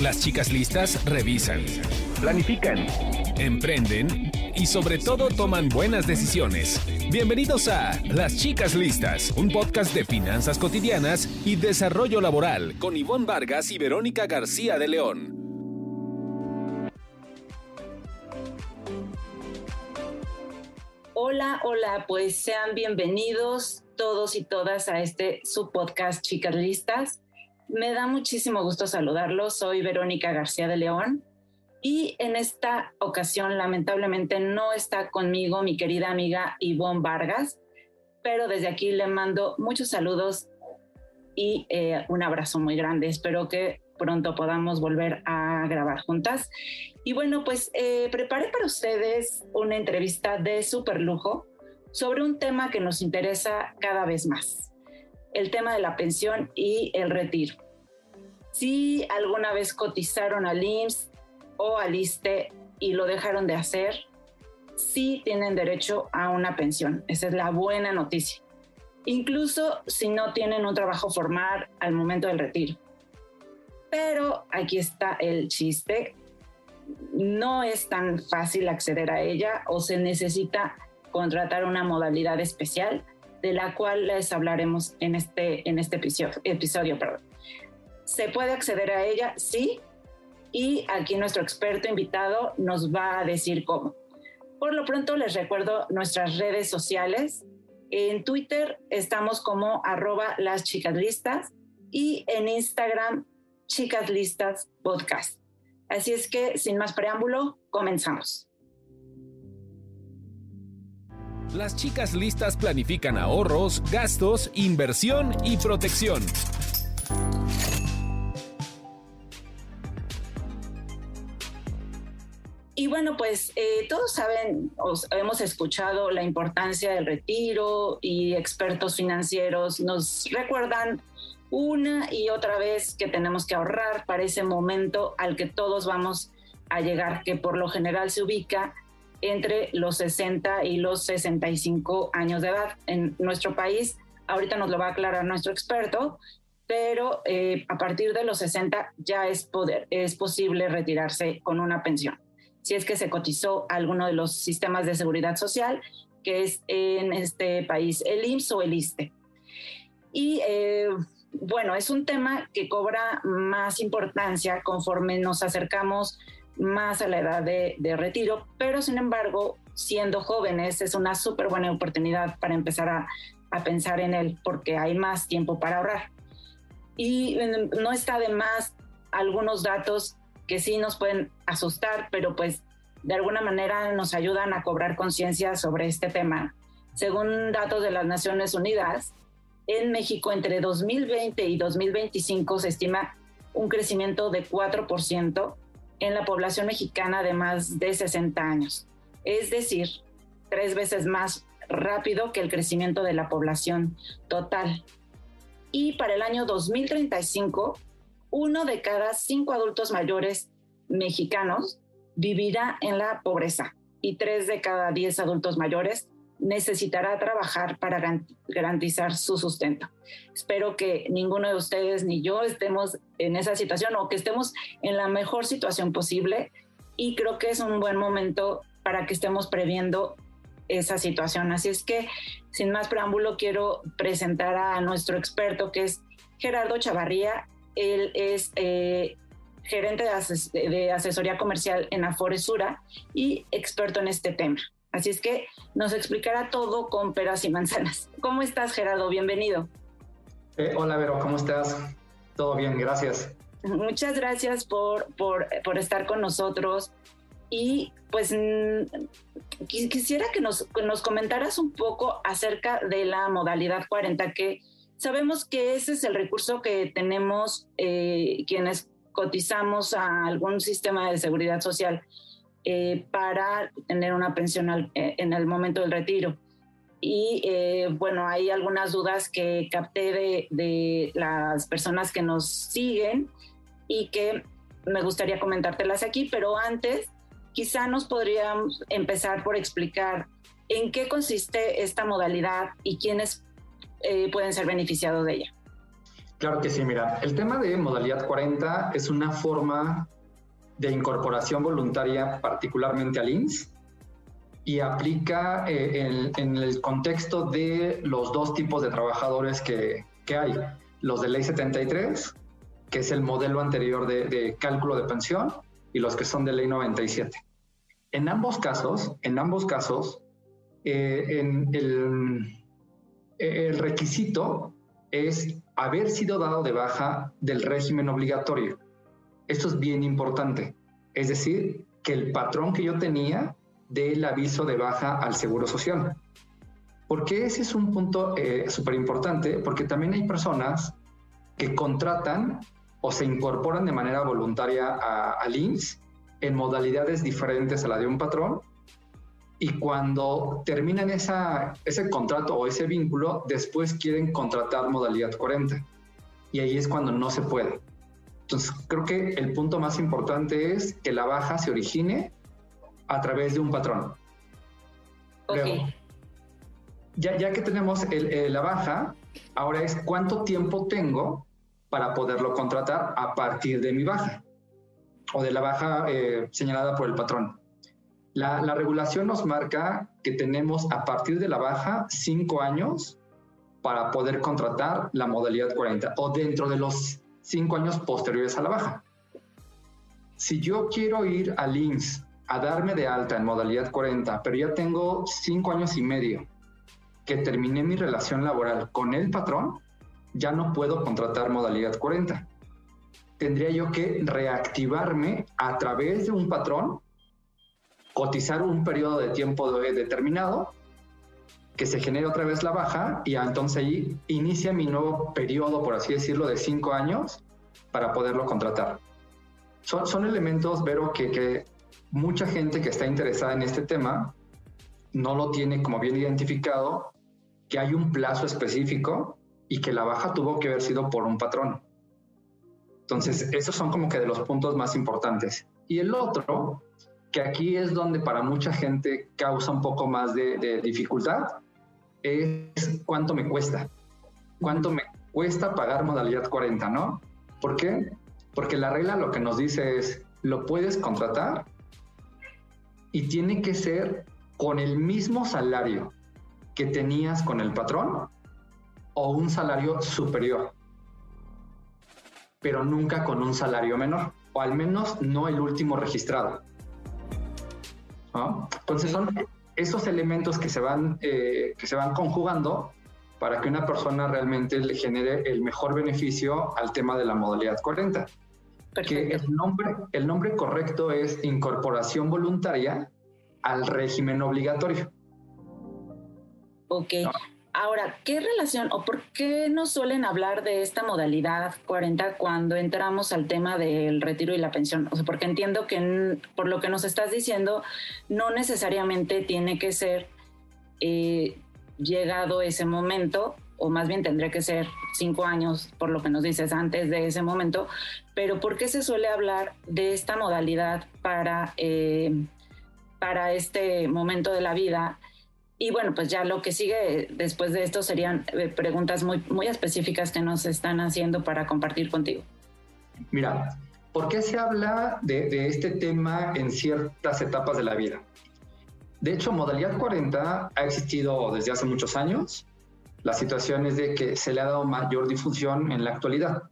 Las chicas listas revisan, planifican, emprenden y sobre todo toman buenas decisiones. Bienvenidos a Las chicas listas, un podcast de finanzas cotidianas y desarrollo laboral con Ivonne Vargas y Verónica García de León. Hola, hola, pues sean bienvenidos todos y todas a este su podcast Chicas Listas. Me da muchísimo gusto saludarlos. Soy Verónica García de León y en esta ocasión lamentablemente no está conmigo mi querida amiga Ivonne Vargas, pero desde aquí le mando muchos saludos y eh, un abrazo muy grande. Espero que pronto podamos volver a grabar juntas. Y bueno, pues eh, preparé para ustedes una entrevista de super lujo sobre un tema que nos interesa cada vez más, el tema de la pensión y el retiro. Si alguna vez cotizaron al IMSS o al ISTE y lo dejaron de hacer, sí tienen derecho a una pensión. Esa es la buena noticia. Incluso si no tienen un trabajo formal al momento del retiro. Pero aquí está el chiste. No es tan fácil acceder a ella o se necesita contratar una modalidad especial de la cual les hablaremos en este, en este episodio. episodio perdón. ¿Se puede acceder a ella? Sí. Y aquí nuestro experto invitado nos va a decir cómo. Por lo pronto les recuerdo nuestras redes sociales. En Twitter estamos como arroba las chicas listas y en Instagram chicas listas podcast. Así es que sin más preámbulo, comenzamos. Las chicas listas planifican ahorros, gastos, inversión y protección. Y bueno, pues eh, todos saben, hemos escuchado la importancia del retiro y expertos financieros nos recuerdan una y otra vez que tenemos que ahorrar para ese momento al que todos vamos a llegar, que por lo general se ubica entre los 60 y los 65 años de edad. En nuestro país, ahorita nos lo va a aclarar nuestro experto, pero eh, a partir de los 60 ya es, poder, es posible retirarse con una pensión. Si es que se cotizó alguno de los sistemas de seguridad social, que es en este país el IMSS o el ISTE. Y eh, bueno, es un tema que cobra más importancia conforme nos acercamos más a la edad de, retiro, pero sin embargo, siendo jóvenes es una súper buena oportunidad para empezar a, pensar en él porque hay más tiempo para ahorrar. Y no está de más algunos datos que sí nos pueden asustar, pero pues de alguna manera nos ayudan a cobrar conciencia sobre este tema. Según datos de las Naciones Unidas, en México entre 2020 y 2025 se estima un crecimiento de 4% en la población mexicana de más de 60 años, es decir, tres veces más rápido que el crecimiento de la población total. Y para el año 2035, uno de cada cinco adultos mayores mexicanos vivirá en la pobreza y tres de cada diez adultos mayores necesitará trabajar para garantizar su sustento. Espero que ninguno de ustedes ni yo estemos en esa situación o que estemos en la mejor situación posible y creo que es un buen momento para que estemos previendo esa situación. Así es que, sin más preámbulo, quiero presentar a nuestro experto que es Gerardo Chavarría. Él es eh, gerente de, de asesoría comercial en Aforesura y experto en este tema. Así es que nos explicará todo con peras y manzanas. ¿Cómo estás, Gerardo? Bienvenido. Eh, hola, Vero, ¿cómo estás? Todo bien, gracias. Muchas gracias por, por, por estar con nosotros. Y pues mm, quisiera que nos, nos comentaras un poco acerca de la modalidad 40, que sabemos que ese es el recurso que tenemos eh, quienes cotizamos a algún sistema de seguridad social eh, para tener una pensión eh, en el momento del retiro. Y eh, bueno, hay algunas dudas que capté de, de, las personas que nos siguen y que me gustaría comentártelas aquí, pero antes quizá nos podríamos empezar por explicar en qué consiste esta modalidad y quiénes pueden ser beneficiados de ella. Claro que sí, mira, el tema de modalidad 40 es una forma de incorporación voluntaria particularmente al INS y aplica eh, en, el contexto de los dos tipos de trabajadores que, que, hay, los de ley 73, que es el modelo anterior de, cálculo de pensión, y los que son de ley 97. En ambos casos, en ambos casos, eh, en el, el requisito es haber sido dado de baja del régimen obligatorio. Esto es bien importante. Es decir, que el patrón que yo tenía del aviso de baja al Seguro Social. Porque ese es un punto súper eh, importante, porque también hay personas que contratan o se incorporan de manera voluntaria al INSS en modalidades diferentes a la de un patrón y cuando terminan esa, ese contrato o ese vínculo, después quieren contratar modalidad 40. Y ahí es cuando no se puede. Entonces, creo que el punto más importante es que la baja se origine a través de un patrón. ya, ya que tenemos el, la baja, ahora es cuánto tiempo tengo para poderlo contratar a partir de mi baja o de la baja eh, señalada por el patrón. La, la, regulación nos marca que tenemos a partir de la baja cinco años para poder contratar la modalidad 40 o dentro de los cinco años posteriores a la baja. Si yo quiero ir al INSS a darme de alta en modalidad 40, pero ya tengo cinco años y medio que terminé mi relación laboral con el patrón, ya no puedo contratar modalidad 40. Tendría yo que reactivarme a través de un patrón, cotizar un periodo de tiempo determinado, que se genere otra vez la baja y entonces ahí inicia mi nuevo periodo, por así decirlo, de cinco años para poderlo contratar. Son, son elementos, Vero, que, que mucha gente que está interesada en este tema no lo tiene como bien identificado, que hay un plazo específico y que la baja tuvo que haber sido por un patrón. Entonces, esos son como que de los puntos más importantes. Y el otro, que aquí es donde para mucha gente causa un poco más de, dificultad, es cuánto me cuesta. ¿Cuánto me cuesta pagar modalidad 40, no? ¿Por qué? Porque la regla lo que nos dice es, lo puedes contratar y tiene que ser con el mismo salario que tenías con el patrón o un salario superior, pero nunca con un salario menor, o al menos no el último registrado. Entonces son esos elementos que se, van, eh, que se van conjugando para que una persona realmente le genere el mejor beneficio al tema de la modalidad 40 que el nombre, el nombre correcto es incorporación voluntaria al régimen obligatorio. Ok. Ahora, ¿qué relación o por qué no suelen hablar de esta modalidad 40 cuando entramos al tema del retiro y la pensión? O sea, porque entiendo que por lo que nos estás diciendo, no necesariamente tiene que ser eh, llegado ese momento o más bien tendría que ser cinco años, por lo que nos dices, antes de ese momento, pero ¿por qué se suele hablar de esta modalidad para, eh, para este momento de la vida? Y bueno, pues ya lo que sigue después de esto serían eh, preguntas muy, muy específicas que nos están haciendo para compartir contigo. Mira, ¿por qué se habla de, de este tema en ciertas etapas de la vida? De hecho, modalidad 40 ha existido desde hace muchos años la situación es de que se le ha dado mayor difusión en la actualidad.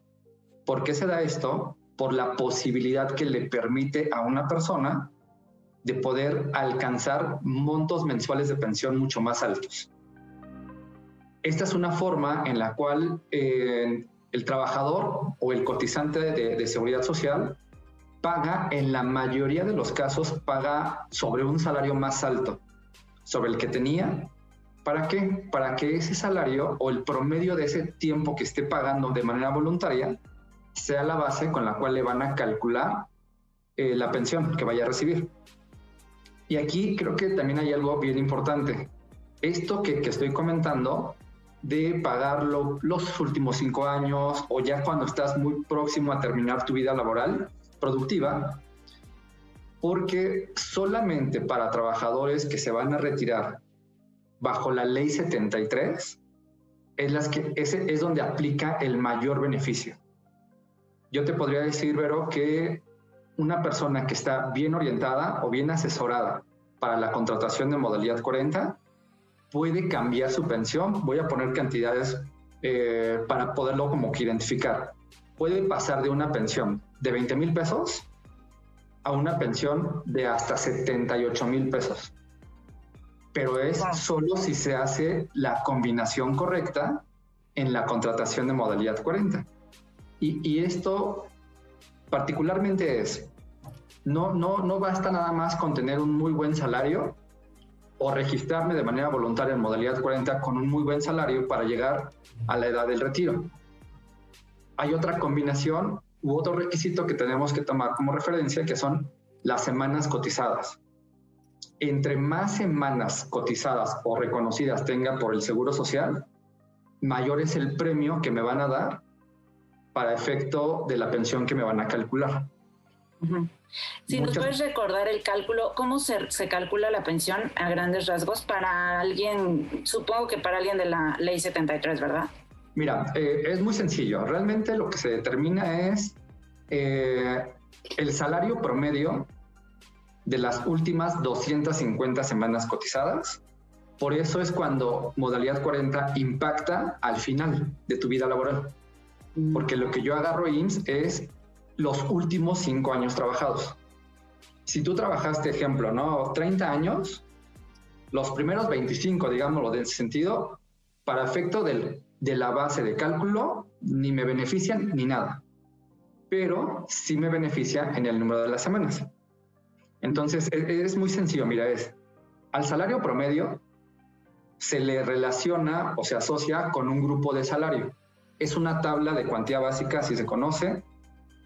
¿Por qué se da esto? Por la posibilidad que le permite a una persona de poder alcanzar montos mensuales de pensión mucho más altos. Esta es una forma en la cual eh, el trabajador o el cotizante de, de seguridad social paga, en la mayoría de los casos, paga sobre un salario más alto, sobre el que tenía ¿Para qué? Para que ese salario o el promedio de ese tiempo que esté pagando de manera voluntaria sea la base con la cual le van a calcular eh, la pensión que vaya a recibir. Y aquí creo que también hay algo bien importante. Esto que, estoy comentando de pagarlo los últimos cinco años o ya cuando estás muy próximo a terminar tu vida laboral productiva, porque solamente para trabajadores que se van a retirar bajo la ley 73, es, las que, ese es donde aplica el mayor beneficio. Yo te podría decir, Vero, que una persona que está bien orientada o bien asesorada para la contratación de modalidad 40 puede cambiar su pensión. Voy a poner cantidades eh, para poderlo como que identificar. Puede pasar de una pensión de 20 mil pesos a una pensión de hasta 78 mil pesos. Pero es solo si se hace la combinación correcta en la contratación de modalidad 40. Y, esto particularmente es, no, no, no basta nada más con tener un muy buen salario o registrarme de manera voluntaria en modalidad 40 con un muy buen salario para llegar a la edad del retiro. Hay otra combinación u otro requisito que tenemos que tomar como referencia que son las semanas cotizadas. Entre más semanas cotizadas o reconocidas tenga por el Seguro Social, mayor es el premio que me van a dar para efecto de la pensión que me van a calcular. Si nos puedes recordar el cálculo, ¿cómo se, se, calcula la pensión a grandes rasgos para alguien, supongo que para alguien de la ley 73, ¿verdad? Mira, eh, es muy sencillo. Realmente lo que se determina es eh, el salario promedio de las últimas 250 semanas cotizadas. Por eso es cuando modalidad 40 impacta al final de tu vida laboral porque lo que yo agarro IMSS es los últimos cinco años trabajados. Si tú trabajaste, ejemplo, ¿no? 30 años, los primeros 25, digámoslo de ese sentido, para efecto del, de la base de cálculo, ni me benefician ni nada. Pero sí me beneficia en el número de las semanas. Entonces, e, es muy sencillo, mira, es al salario promedio se le relaciona o se asocia con un grupo de salario es una tabla de cuantía básica, si se conoce,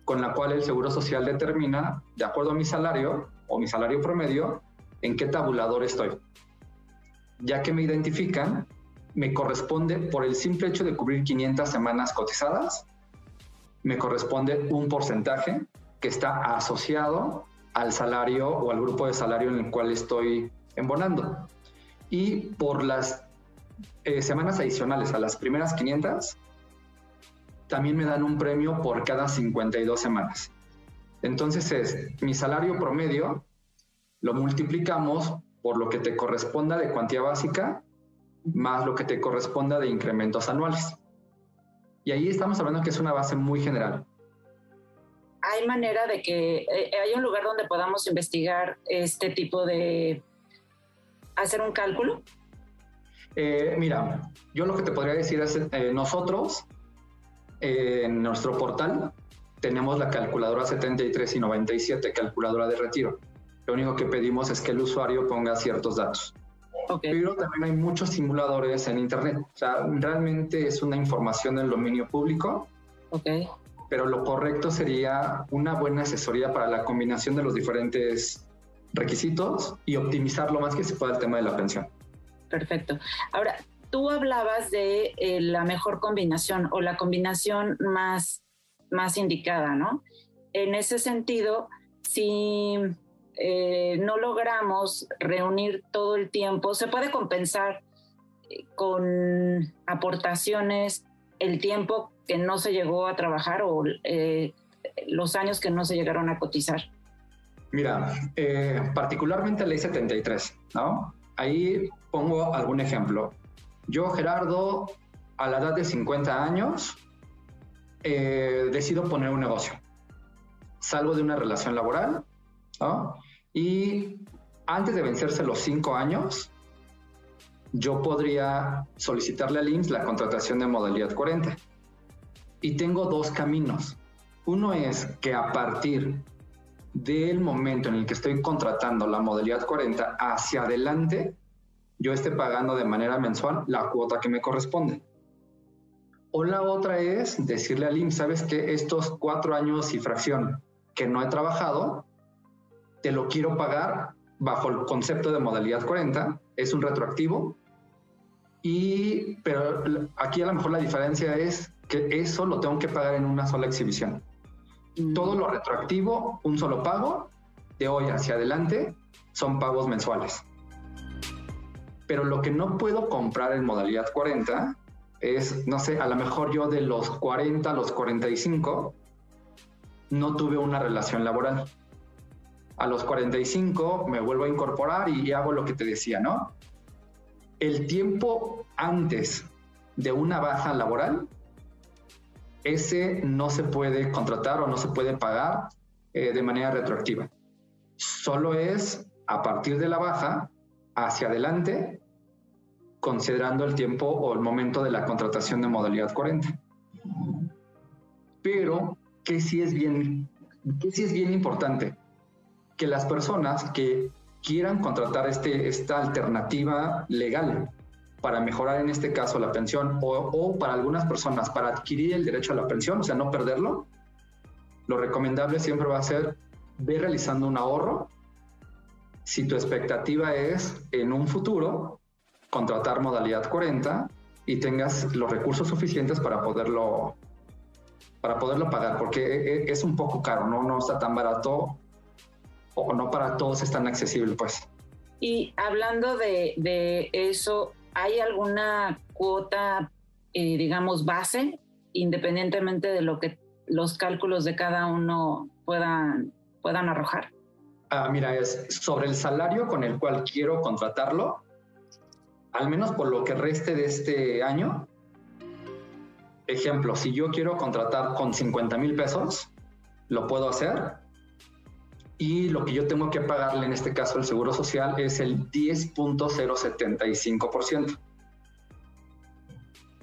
con la cual el Seguro Social determina, de acuerdo a mi salario o mi salario promedio, en qué tabulador estoy. Ya que me identifican, me corresponde, por el simple hecho de cubrir 500 semanas cotizadas, me corresponde un porcentaje que está asociado al salario o al grupo de salario en el cual estoy embonando. Y por las eh, semanas adicionales a las primeras 500, también me dan un premio por cada 52 semanas. Entonces es mi salario promedio, lo multiplicamos por lo que te corresponda de cuantía básica más lo que te corresponda de incrementos anuales. Y ahí estamos hablando que es una base muy general. ¿Hay manera de que eh, hay un lugar donde podamos investigar este tipo de hacer un cálculo? Eh, mira, yo lo que te podría decir es, eh, nosotros en nuestro portal tenemos la calculadora 73 y 97, calculadora de retiro. Lo único que pedimos es que el usuario ponga ciertos datos. Pero también hay muchos simuladores en Internet. O sea, realmente es una información del dominio público. Okay. Pero lo correcto sería una buena asesoría para la combinación de los diferentes requisitos y optimizar lo más que se pueda el tema de la pensión. Perfecto. Ahora, tú hablabas de eh, la mejor combinación o la combinación más, más indicada, ¿no? En ese sentido, si eh, no logramos reunir todo el tiempo, se puede compensar eh, con aportaciones el tiempo que no se llegó a trabajar o los años que no se llegaron a cotizar. Mira, particularmente ley 73, ¿no? Ahí pongo algún ejemplo. Yo, Gerardo, a la edad de 50 años, eh, decido poner un negocio. Salgo de una relación laboral y antes de vencerse los cinco años, yo podría solicitarle al IMSS la contratación de modalidad 40. Y tengo dos caminos. Uno es que a partir del momento en el que estoy contratando la modalidad 40 hacia adelante, yo esté pagando de manera mensual la cuota que me corresponde. O la otra es decirle al IMSS, sabes que estos cuatro años y fracción que no he trabajado, te lo quiero pagar bajo el concepto de modalidad 40, es un retroactivo. Y, pero aquí a lo mejor la diferencia es que eso lo tengo que pagar en una sola exhibición. Mm. Todo lo retroactivo, un solo pago, de hoy hacia adelante, son pagos mensuales pero lo que no puedo comprar en modalidad 40 es, no sé, a lo mejor yo de los 40 a los 45 no tuve una relación laboral. A los 45 me vuelvo a incorporar y hago lo que te decía, ¿no? El tiempo antes de una baja laboral, ese no se puede contratar o no se puede pagar eh, de manera retroactiva. Solo es a partir de la baja hacia adelante, considerando el tiempo o el momento de la contratación de modalidad 40. Pero que sí es bien, que sí es bien importante que las personas que quieran contratar este, esta alternativa legal para mejorar en este caso la pensión o, o, para algunas personas para adquirir el derecho a la pensión, o sea, no perderlo, lo recomendable siempre va a ser ver realizando un ahorro si tu expectativa es en un futuro contratar modalidad 40 y tengas los recursos suficientes para poderlo para poderlo pagar, porque e, e, es un poco caro, no, no está tan barato o no para todos es tan accesible, pues. Y hablando de, de eso, ¿hay alguna cuota, eh, digamos, base, independientemente de lo que los cálculos de cada uno puedan, puedan arrojar? Ah, mira, es sobre el salario con el cual quiero contratarlo, al menos por lo que reste de este año. Ejemplo, si yo quiero contratar con 50 mil pesos, lo puedo hacer. Y lo que yo tengo que pagarle en este caso el Seguro Social es el 10.075%.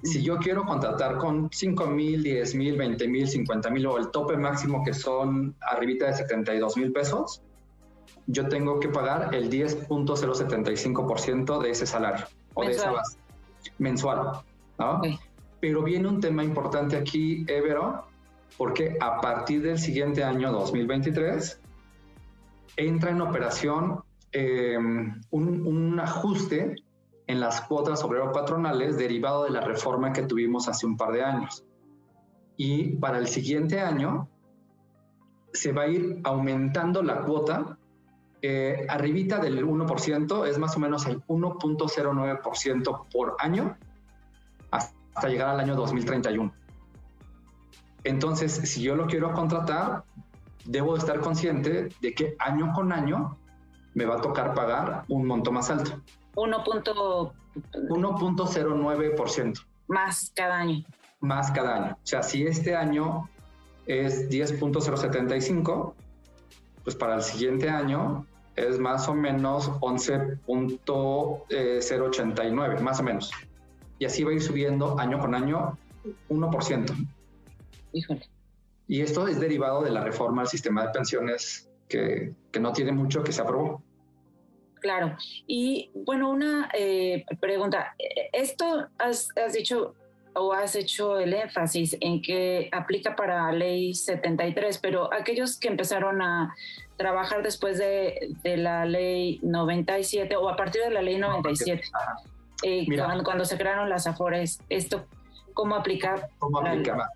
Si yo quiero contratar con 5 mil, 10 mil, 20 mil, 50 mil o el tope máximo que son arribita de 72 mil pesos, yo tengo que pagar el 10.075% de ese salario o de esa base mensual. Pero viene un tema importante aquí, Evero, porque a partir del siguiente año 2023 entra en operación eh, un, un, ajuste en las cuotas obrero patronales derivado de la reforma que tuvimos hace un par de años. Y para el siguiente año se va a ir aumentando la cuota eh, arribita del 1%, es más o menos el 1.09% por año hasta llegar al año 2031. Entonces, si yo lo quiero contratar, debo estar consciente de que año con año me va a tocar pagar un monto más alto. 1.09%. Más cada año. Más cada año. O sea, si este año es 10.075, pues para el siguiente año es más o menos 11.089, más o menos. Y así va a ir subiendo año con año 1%. Híjole. Y esto es derivado de la reforma al sistema de pensiones que, que no tiene mucho que se aprobó. Claro. Y bueno, una eh, pregunta. Esto has, has, dicho o has hecho el énfasis en que aplica para ley 73, pero aquellos que empezaron a trabajar después de, de la ley 97 o a partir de la ley 97, eh, cuando, cuando, se crearon las AFORES, ¿esto cómo aplica? ¿Cómo aplica?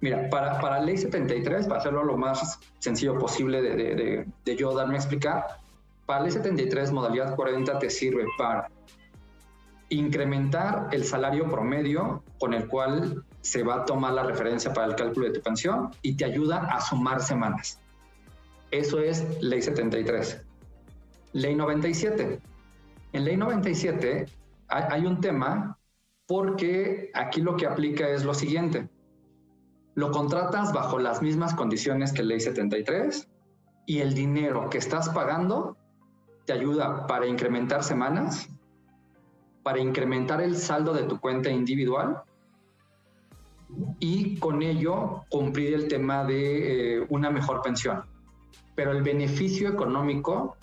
Mira, para, para ley 73, para hacerlo lo más sencillo posible de, de, de yo darme a explicar, para ley 73, modalidad 40, te sirve para incrementar el salario promedio con el cual se va a tomar la referencia para el cálculo de tu pensión y te ayuda a sumar semanas. Eso es ley 73. Ley 97. En ley 97 hay, un tema porque aquí lo que aplica es lo siguiente. Lo contratas bajo las mismas condiciones que ley 73 y el dinero que estás pagando te ayuda para incrementar semanas, para incrementar el saldo de tu cuenta individual y con ello cumplir el tema de eh, una mejor pensión. Pero el beneficio económico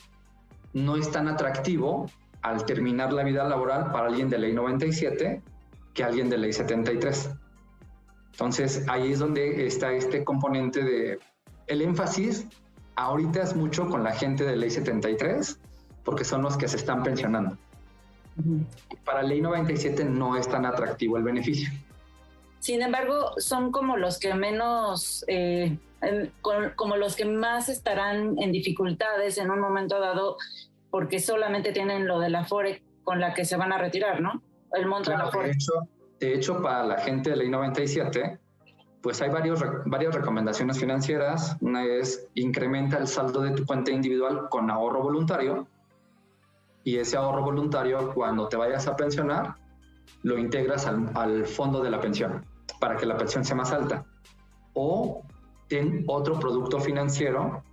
no es tan atractivo al terminar la vida laboral para alguien de ley 97 que alguien de ley 73. Entonces ahí es donde está este componente de el énfasis ahorita es mucho con la gente de ley 73 porque son los que se están pensionando. Para ley 97 no es tan atractivo el beneficio. Sin embargo, son como los que menos, eh, como los que más estarán en dificultades en un momento dado, porque solamente tienen lo de la FORE con la que se van a retirar, ¿no? El monto de la FORE. De hecho, De hecho, para la gente de ley 97, pues hay varios, varias recomendaciones financieras. Una es incrementa el saldo de tu cuenta individual con ahorro voluntario y ese ahorro voluntario cuando te vayas a pensionar lo integras al, fondo de la pensión para que la pensión sea más alta. O ten otro producto financiero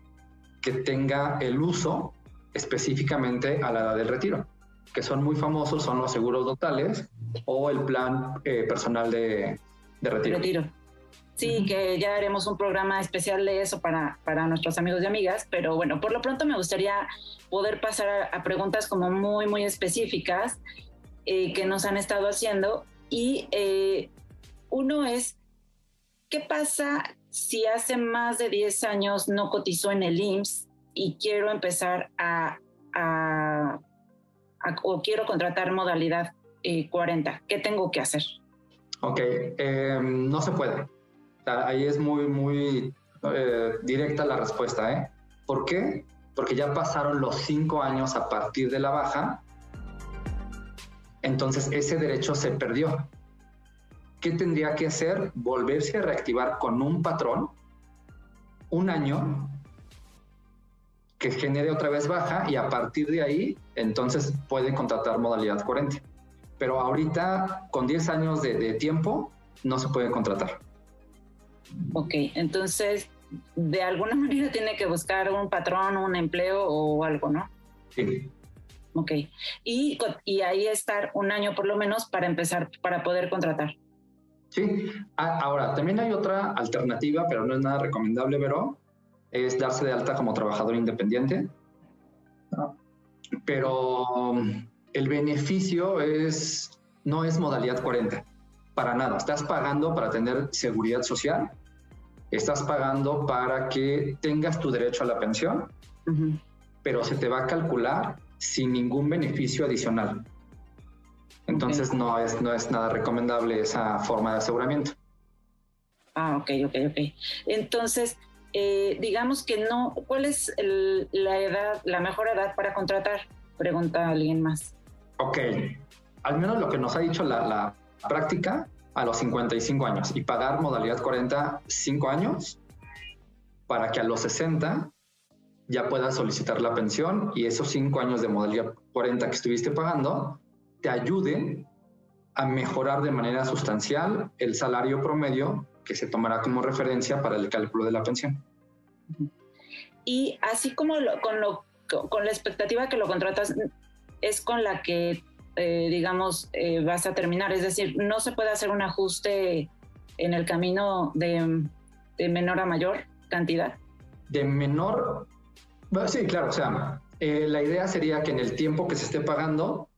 que tenga el uso específicamente a la edad del retiro, que son muy famosos, son los seguros totales o el plan eh, personal de, retiro. retiro. Sí, que ya haremos un programa especial de eso para, para nuestros amigos y amigas, pero bueno, por lo pronto me gustaría poder pasar a, preguntas como muy, muy específicas eh, que nos han estado haciendo. Y eh, uno es, ¿qué pasa si hace más de 10 años no cotizó en el IMSS y quiero empezar a, a, o quiero contratar modalidad 40? Eh, ¿Qué tengo que hacer? Ok, no se puede ahí es muy, muy eh, directa la respuesta. ¿eh? ¿Por qué? Porque ya pasaron los cinco años a partir de la baja, entonces ese derecho se perdió. ¿Qué tendría que hacer? Volverse a reactivar con un patrón un año que genere otra vez baja y a partir de ahí entonces puede contratar modalidad 40. Pero ahorita con 10 años de tiempo no se puede contratar. Ok, entonces de alguna manera tiene que buscar un patrón, un empleo o algo, ¿no? Sí. Ok, y, y ahí estar un año por lo menos para empezar, para poder contratar. Sí, ahora también hay otra alternativa, pero no es nada recomendable, pero es darse de alta como trabajador independiente. Pero um, el beneficio es, no es modalidad 40, para nada. Estás pagando para tener seguridad social estás pagando para que tengas tu derecho a la pensión, pero se te va a calcular sin ningún beneficio adicional. Entonces no, es, no es nada recomendable esa forma de aseguramiento. Ah, ok, ok, ok. Entonces, eh, digamos que no, ¿cuál es la edad, la mejor edad para contratar? Pregunta alguien más. Ok, al menos lo que nos ha dicho la, la práctica a los 55 años y pagar modalidad 40 5 años para que a los 60 ya puedas solicitar la pensión y esos 5 años de modalidad 40 que estuviste pagando te ayuden a mejorar de manera sustancial el salario promedio que se tomará como referencia para el cálculo de la pensión. Y así como con, lo, con la expectativa que lo contratas, es con la que eh, digamos, eh, vas a terminar. Es decir, no se puede hacer un ajuste en el camino de, menor a mayor cantidad. De menor, sí, claro, o sea, eh, la idea sería que en el tiempo que se esté pagando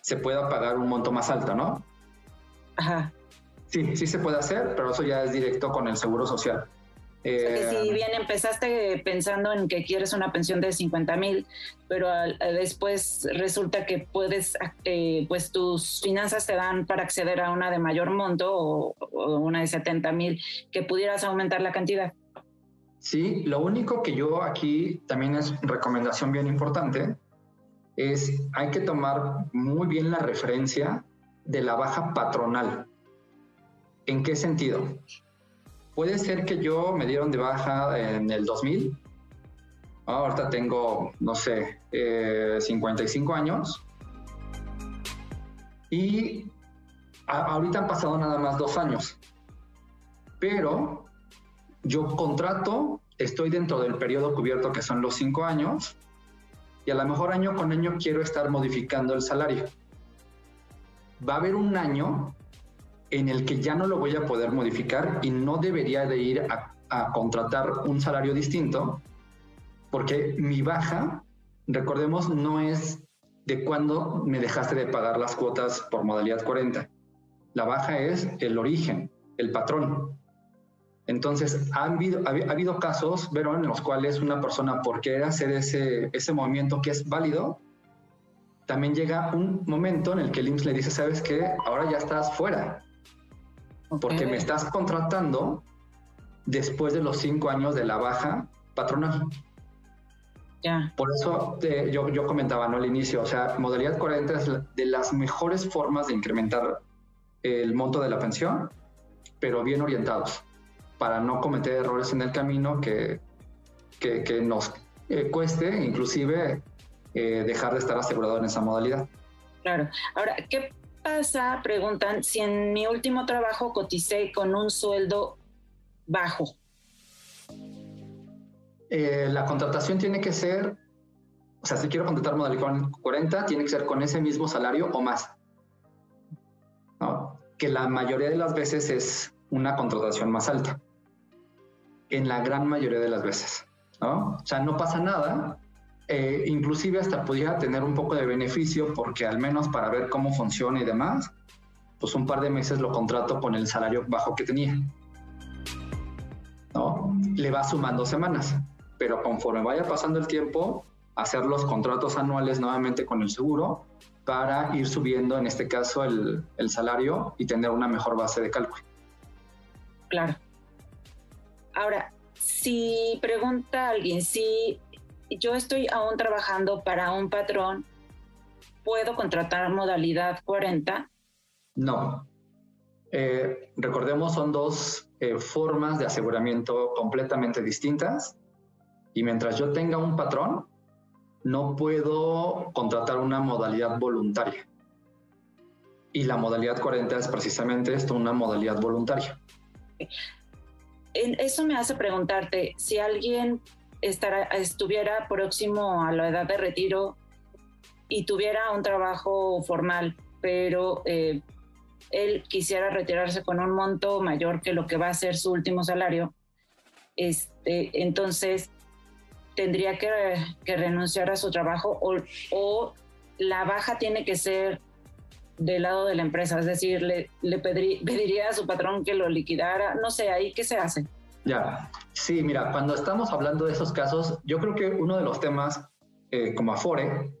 se pueda pagar un monto más alto, ¿no? Ajá. Sí, sí se puede hacer, pero eso ya es directo con el seguro social. Eh, si bien empezaste pensando en que quieres una pensión de 50 mil, pero después resulta que puedes, eh, pues tus finanzas te dan para acceder a una de mayor monto o, una de 70 mil, que pudieras aumentar la cantidad. Sí, lo único que yo aquí también es recomendación bien importante, es hay que tomar muy bien la referencia de la baja patronal. ¿En qué sentido? Puede ser que yo me dieron de baja en el 2000. Ahorita tengo, no sé, 55 eh, años. Y ahorita han pasado nada más dos años. Pero yo contrato, estoy dentro del periodo cubierto que son los cinco años. Y a lo mejor año con año quiero estar modificando el salario. Va a haber un año en el que ya no lo voy a poder modificar y no debería de ir a, contratar un salario distinto, porque mi baja, recordemos, no es de cuando me dejaste de pagar las cuotas por modalidad 40. La baja es el origen, el patrón. Entonces, ha habido, ha habido casos, Verón, en los cuales una persona, por querer hacer ese, ese movimiento que es válido, también llega un momento en el que el IMSS le dice, ¿sabes qué? Ahora ya estás fuera porque me estás contratando después de los cinco años de la baja patronal. Ya. Por eso yo, yo comentaba ¿no? al inicio, o sea, modalidad 40 es de las mejores formas de incrementar el monto de la pensión, pero bien orientados, para no cometer errores en el camino que, que, nos eh, cueste inclusive eh, dejar de estar asegurado en esa modalidad. Claro. Ahora, ¿qué Preguntan, si en mi último trabajo coticé con un sueldo bajo. Eh, la contratación tiene que ser, o sea, si quiero contratar modalidad 40, tiene que ser con ese mismo salario o más. Que la mayoría de las veces es una contratación más alta. En la gran mayoría de las veces. O sea, no pasa nada. Eh, inclusive hasta pudiera tener un poco de beneficio porque al menos para ver cómo funciona y demás, pues un par de meses lo contrato con el salario bajo que tenía. ¿no? Le va sumando semanas, pero conforme vaya pasando el tiempo, hacer los contratos anuales nuevamente con el seguro para ir subiendo, en este caso, el, el salario y tener una mejor base de cálculo. Claro. Ahora, si pregunta alguien, si yo estoy aún trabajando para un patrón, ¿puedo contratar modalidad 40? No. Eh, recordemos, son dos eh, formas de aseguramiento completamente distintas y mientras yo tenga un patrón, no puedo contratar una modalidad voluntaria. Y la modalidad 40 es precisamente esto, una modalidad voluntaria eso me hace preguntarte si alguien estuviera próximo a la edad de retiro y tuviera un trabajo formal, pero eh, él quisiera retirarse con un monto mayor que lo que va a ser su último salario, este, entonces tendría que, renunciar a su trabajo o, o, la baja tiene que ser del lado de la empresa, es decir, le, le pediría a su patrón que lo liquidara, no sé, ahí qué se hace. Ya, sí, mira, cuando estamos hablando de esos casos, yo creo que uno de los temas eh, como Afore,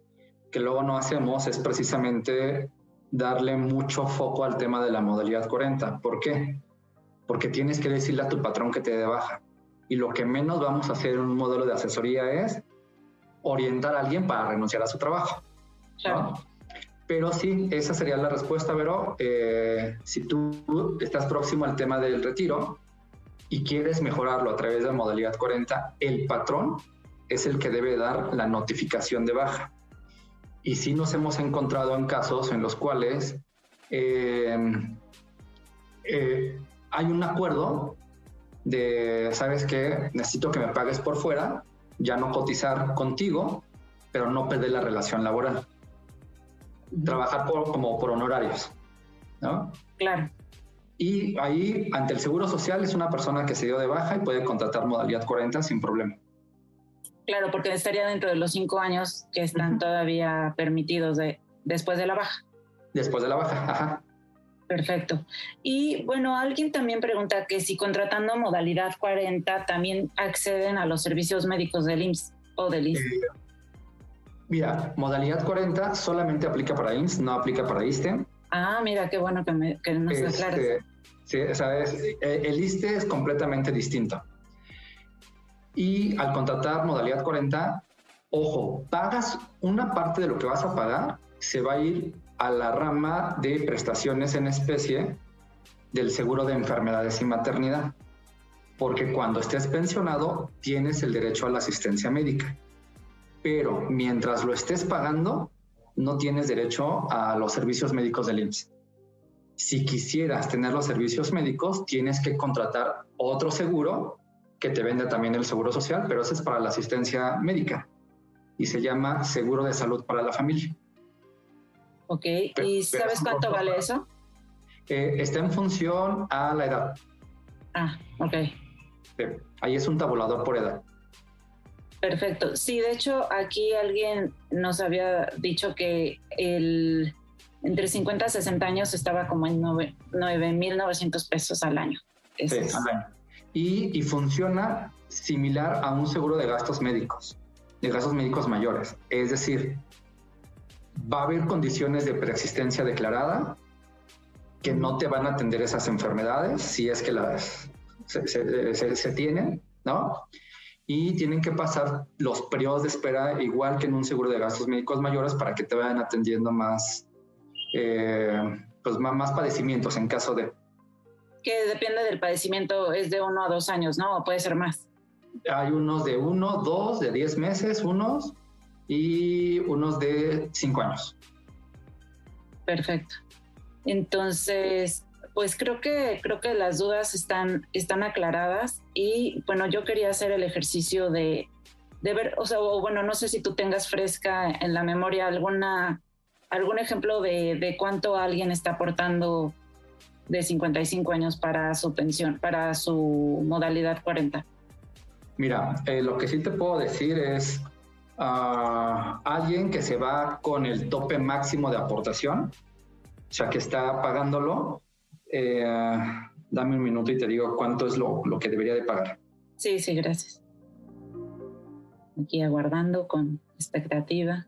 que luego no hacemos, es precisamente darle mucho foco al tema de la modalidad 40. ¿Por qué? Porque tienes que decirle a tu patrón que te dé baja. Y lo que menos vamos a hacer en un modelo de asesoría es orientar a alguien para renunciar a su trabajo. Claro. Pero sí, esa sería la respuesta, Vero. Eh, si tú estás próximo al tema del retiro y quieres mejorarlo a través de la modalidad 40, el patrón es el que debe dar la notificación de baja. Y sí nos hemos encontrado en casos en los cuales em, eh, hay un acuerdo de, ¿sabes qué? Necesito que me pagues por fuera, ya no cotizar contigo, pero no perder la relación laboral trabajar por, como por honorarios, ¿no? Claro. Y ahí, ante el Seguro Social, es una persona que se dio de baja y puede contratar modalidad 40 sin problema. Claro, porque estaría dentro de los cinco años que están todavía permitidos de, después de la baja. Después de la baja, ajá. Perfecto. Y bueno, alguien también pregunta que si contratando modalidad 40 también acceden a los servicios médicos del IMSS o del ISSSTE. Eh, Mira, modalidad 40 solamente aplica para IMSS, no aplica para ISTE. Ah, mira, qué bueno que, me, que nos este, Sí, sabes, eh, el ISTE es completamente distinto. Y al contratar modalidad 40, ojo, pagas una parte de lo que vas a pagar, se va a ir a la rama de prestaciones en especie del seguro de enfermedades y maternidad. Porque cuando estés pensionado, tienes el derecho a la asistencia médica pero mientras lo estés pagando, no tienes derecho a los servicios médicos del IMSS. Si quisieras tener los servicios médicos, tienes que contratar otro seguro que te vende también el seguro social, pero ese es para la asistencia médica y se llama seguro de salud para la familia. Ok, ¿y sabes cuánto vale eso? Eh, está en función a la edad. Ah, ok. ahí es un tabulador por edad. Perfecto. Sí, de hecho, aquí alguien nos había dicho que el entre 50 y 60 años estaba como en 9.900 pesos al año. sí, al año. Y, y, funciona similar a un seguro de gastos médicos, de gastos médicos mayores. Es decir, va a haber condiciones de preexistencia declarada que no te van a atender esas enfermedades si es que las se, se, se tienen, ¿no? Y tienen que pasar los periodos de espera igual que en un seguro de gastos médicos mayores para que te vayan atendiendo más, eh, pues, más padecimientos en caso de... Que depende del padecimiento, es de uno a dos años, ¿no? O puede ser más. Hay unos de uno, dos, de diez meses, unos, y unos de cinco años. Perfecto. Entonces, pues creo que creo que las dudas están están aclaradas y bueno, yo quería hacer el ejercicio de, de ver, o sea, o bueno, no sé si tú tengas fresca en la memoria alguna algún ejemplo de, de cuánto alguien está aportando de 55 años para su pensión, para su modalidad 40. Mira, eh, lo que sí te puedo decir es uh, alguien que se va con el tope máximo de aportación, o sea, que está pagándolo, eh, dame un minuto y te digo cuánto es lo, lo que debería de pagar. Sí, sí, gracias. Aquí aguardando con expectativa.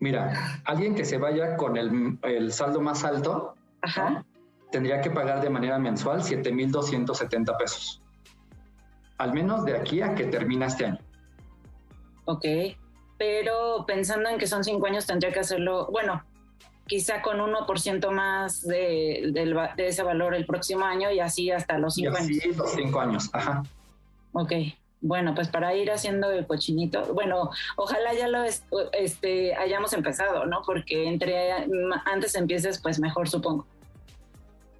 Mira, alguien que se vaya con el, el saldo más alto tendría que pagar de manera mensual 7.270 pesos. Al menos de aquí a que termina este año. Ok, pero pensando en que son cinco años, tendría que hacerlo, bueno, quizá con 1% más de, de, ese valor el próximo año y así hasta los cinco años. Sí, los cinco años, ajá. Ok, bueno, pues para ir haciendo el cochinito, bueno, ojalá ya lo este, hayamos empezado, ¿no? Porque entre antes empieces, pues mejor supongo.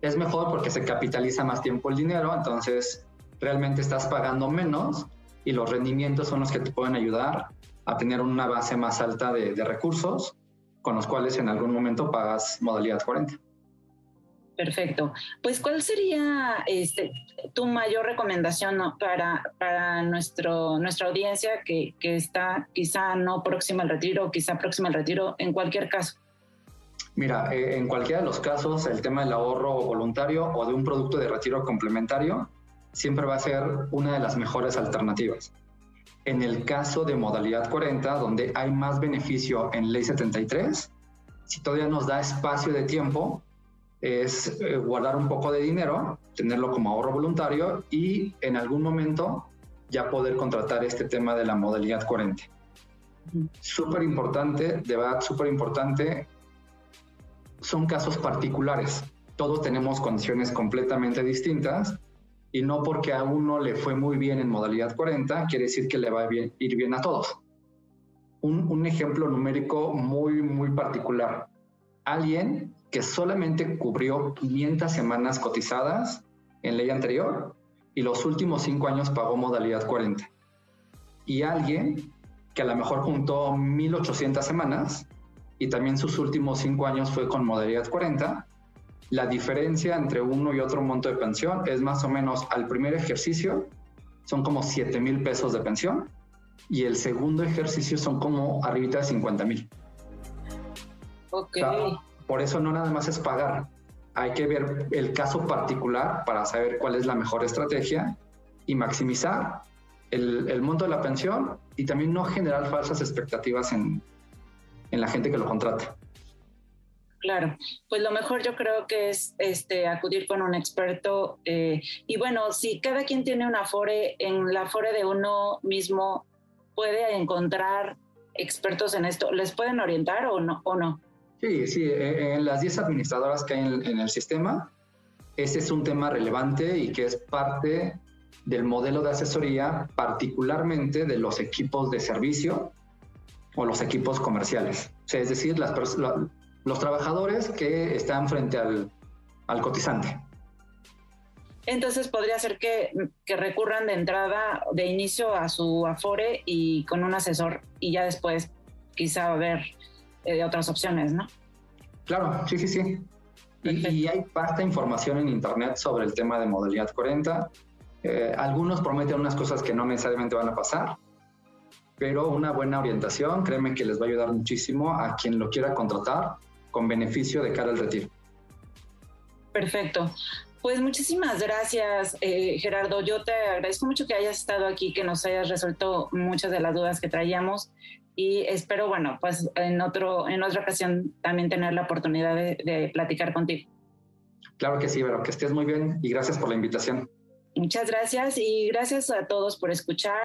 Es mejor porque se capitaliza más tiempo el dinero, entonces realmente estás pagando menos y los rendimientos son los que te pueden ayudar a tener una base más alta de, de recursos con los cuales en algún momento pagas modalidad 40. Perfecto. Pues, ¿cuál sería este, tu mayor recomendación para, para nuestro, nuestra audiencia que, que, está quizá no próxima al retiro, quizá próxima al retiro, en cualquier caso? Mira, eh, en cualquiera de los casos, el tema del ahorro voluntario o de un producto de retiro complementario siempre va a ser una de las mejores alternativas. En el caso de modalidad 40, donde hay más beneficio en ley 73, si todavía nos da espacio de tiempo, es eh, guardar un poco de dinero, tenerlo como ahorro voluntario y en algún momento ya poder contratar este tema de la modalidad 40. Súper importante, de verdad, súper importante. Son casos particulares. Todos tenemos condiciones completamente distintas y no porque a uno le fue muy bien en modalidad 40 quiere decir que le va a ir bien a todos. Un, un ejemplo numérico muy, muy particular. Alguien que solamente cubrió 500 semanas cotizadas en ley anterior y los últimos cinco años pagó modalidad 40. Y alguien que a lo mejor juntó 1.800 semanas y también sus últimos cinco años fue con modalidad 40, la diferencia entre uno y otro monto de pensión es más o menos al primer ejercicio son como 7 mil pesos de pensión y el segundo ejercicio son como arribita de 50 mil. Ok. Por eso no nada más es pagar. Hay que ver el caso particular para saber cuál es la mejor estrategia y maximizar el, monto de la pensión y también no generar falsas expectativas en, la gente que lo contrata. Claro, pues lo mejor yo creo que es este, acudir con un experto. Eh, y bueno, si cada quien tiene una FORE, en la FORE de uno mismo puede encontrar expertos en esto, ¿les pueden orientar o no? O no? Sí, sí, eh, en las 10 administradoras que hay en, el sistema, ese es un tema relevante y que es parte del modelo de asesoría, particularmente de los equipos de servicio o los equipos comerciales. Es decir, las, los trabajadores que están frente al, al cotizante. Entonces podría ser que, que, recurran de entrada, de inicio a su Afore y con un asesor y ya después quizá ver eh, otras opciones, ¿no? Claro, sí, sí, sí. Y, hay vasta información en Internet sobre el tema de modalidad 40. Eh, algunos prometen unas cosas que no necesariamente van a pasar, pero una buena orientación, créeme que les va a ayudar muchísimo a quien lo quiera contratar con beneficio de cara al retiro. Perfecto. Pues muchísimas gracias, eh, Gerardo. Yo te agradezco mucho que hayas estado aquí, que nos hayas resuelto muchas de las dudas que traíamos y espero, bueno, pues en, otro, en otra ocasión también tener la oportunidad de, platicar contigo. Claro que sí, pero que estés muy bien y gracias por la invitación. Muchas gracias y gracias a todos por escuchar.